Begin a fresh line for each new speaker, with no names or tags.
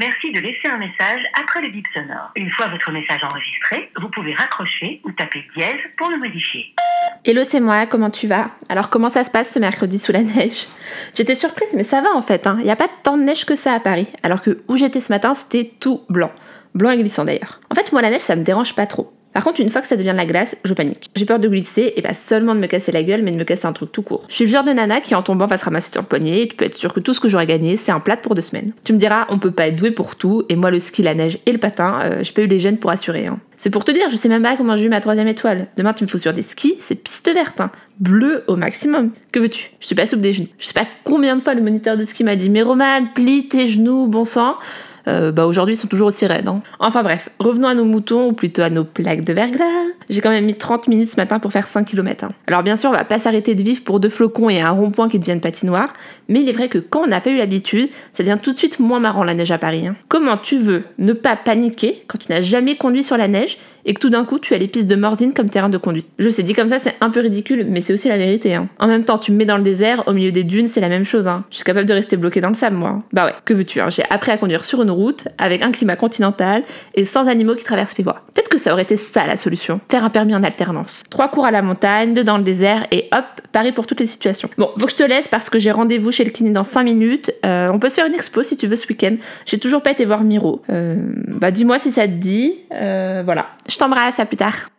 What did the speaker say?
suffit de laisser un message après le bip sonore. Une fois votre message enregistré, vous pouvez raccrocher ou taper dièse pour le modifier.
Hello, c'est moi, comment tu vas? Alors, comment ça se passe ce mercredi sous la neige? J'étais surprise, mais ça va en fait. Il n'y a pas tant de neige que ça à Paris. Alors que où j'étais ce matin, c'était tout blanc. Blanc et glissant d'ailleurs. En fait, moi, la neige, ça me dérange pas trop. Par contre, une fois que ça devient de la glace, je panique. J'ai peur de glisser et pas seulement de me casser la gueule, mais de me casser un truc tout court. Je suis le genre de nana qui en tombant va se ramasser sur le poignet et tu peux être sûr que tout ce que j'aurais gagné, c'est un plat pour deux semaines. Tu me diras, on peut pas être doué pour tout, et moi le ski, la neige et le patin, euh, j'ai pas eu les gènes pour assurer. Hein. C'est pour te dire, je sais même pas comment j'ai eu ma troisième étoile. Demain, tu me fous sur des skis, c'est piste verte, hein. bleu au maximum. Que veux-tu? Je suis pas soupe des genoux. Je sais pas combien de fois le moniteur de ski m'a dit, mais Roman, plie tes genoux, bon sang. Euh, bah aujourd'hui ils sont toujours aussi raides. Hein. Enfin bref, revenons à nos moutons, ou plutôt à nos plaques de verglas. J'ai quand même mis 30 minutes ce matin pour faire 5 km. Hein. Alors bien sûr, on va pas s'arrêter de vivre pour deux flocons et un rond-point qui deviennent patinoires, mais il est vrai que quand on n'a pas eu l'habitude, ça devient tout de suite moins marrant la neige à Paris. Hein. Comment tu veux ne pas paniquer quand tu n'as jamais conduit sur la neige et que tout d'un coup tu as les pistes de Morzine comme terrain de conduite. Je sais, dit comme ça c'est un peu ridicule, mais c'est aussi la vérité. Hein. En même temps, tu me mets dans le désert, au milieu des dunes, c'est la même chose. Hein. Je suis capable de rester bloqué dans le sable, moi. Bah ouais, que veux-tu hein? J'ai appris à conduire sur une route, avec un climat continental et sans animaux qui traversent les voies. Peut-être que ça aurait été ça la solution. Faire un permis en alternance. Trois cours à la montagne, deux dans le désert et hop, Paris pour toutes les situations. Bon, faut que je te laisse parce que j'ai rendez-vous chez le clinique dans 5 minutes. Euh, on peut se faire une expo si tu veux ce week-end. J'ai toujours pas été voir Miro. Euh, bah dis-moi si ça te dit. Euh, voilà. Je t'embrasse, à plus tard.